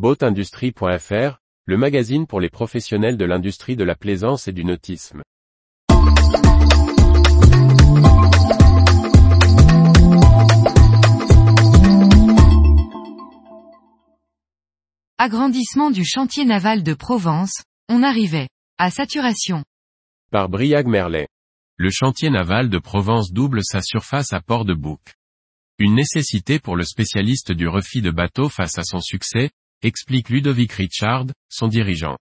Boatindustrie.fr, le magazine pour les professionnels de l'industrie de la plaisance et du nautisme. Agrandissement du chantier naval de Provence, on arrivait à saturation. Par Briag Merlet. Le chantier naval de Provence double sa surface à Port-de-Bouc. Une nécessité pour le spécialiste du refit de bateau face à son succès, explique Ludovic Richard, son dirigeant.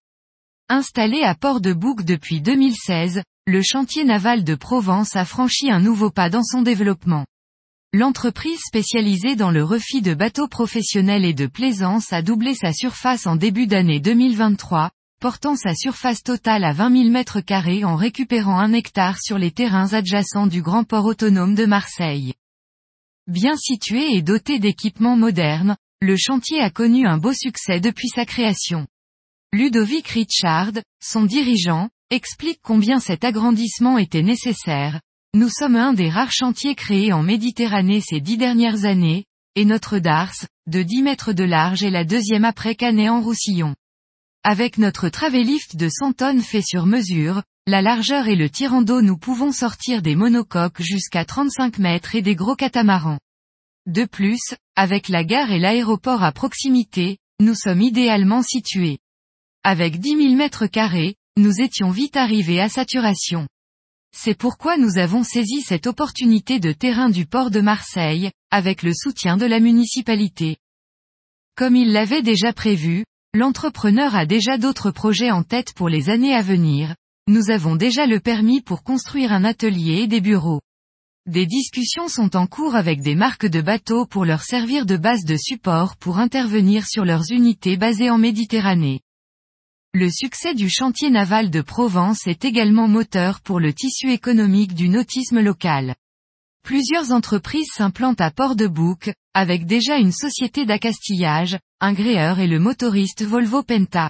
Installé à Port-de-Bouc depuis 2016, le chantier naval de Provence a franchi un nouveau pas dans son développement. L'entreprise spécialisée dans le refit de bateaux professionnels et de plaisance a doublé sa surface en début d'année 2023, portant sa surface totale à 20 000 mètres carrés en récupérant un hectare sur les terrains adjacents du grand port autonome de Marseille. Bien situé et doté d'équipements modernes, le chantier a connu un beau succès depuis sa création. Ludovic Richard, son dirigeant, explique combien cet agrandissement était nécessaire, nous sommes un des rares chantiers créés en Méditerranée ces dix dernières années, et notre Dars, de 10 mètres de large est la deuxième après Canet en Roussillon. Avec notre travelift de 100 tonnes fait sur mesure, la largeur et le tirant d'eau nous pouvons sortir des monocoques jusqu'à 35 mètres et des gros catamarans. De plus, avec la gare et l'aéroport à proximité, nous sommes idéalement situés. Avec 10 000 mètres carrés, nous étions vite arrivés à saturation. C'est pourquoi nous avons saisi cette opportunité de terrain du port de Marseille, avec le soutien de la municipalité. Comme il l'avait déjà prévu, l'entrepreneur a déjà d'autres projets en tête pour les années à venir, nous avons déjà le permis pour construire un atelier et des bureaux. Des discussions sont en cours avec des marques de bateaux pour leur servir de base de support pour intervenir sur leurs unités basées en Méditerranée. Le succès du chantier naval de Provence est également moteur pour le tissu économique du nautisme local. Plusieurs entreprises s'implantent à Port-de-Bouc, avec déjà une société d'accastillage, un gréeur et le motoriste Volvo Penta.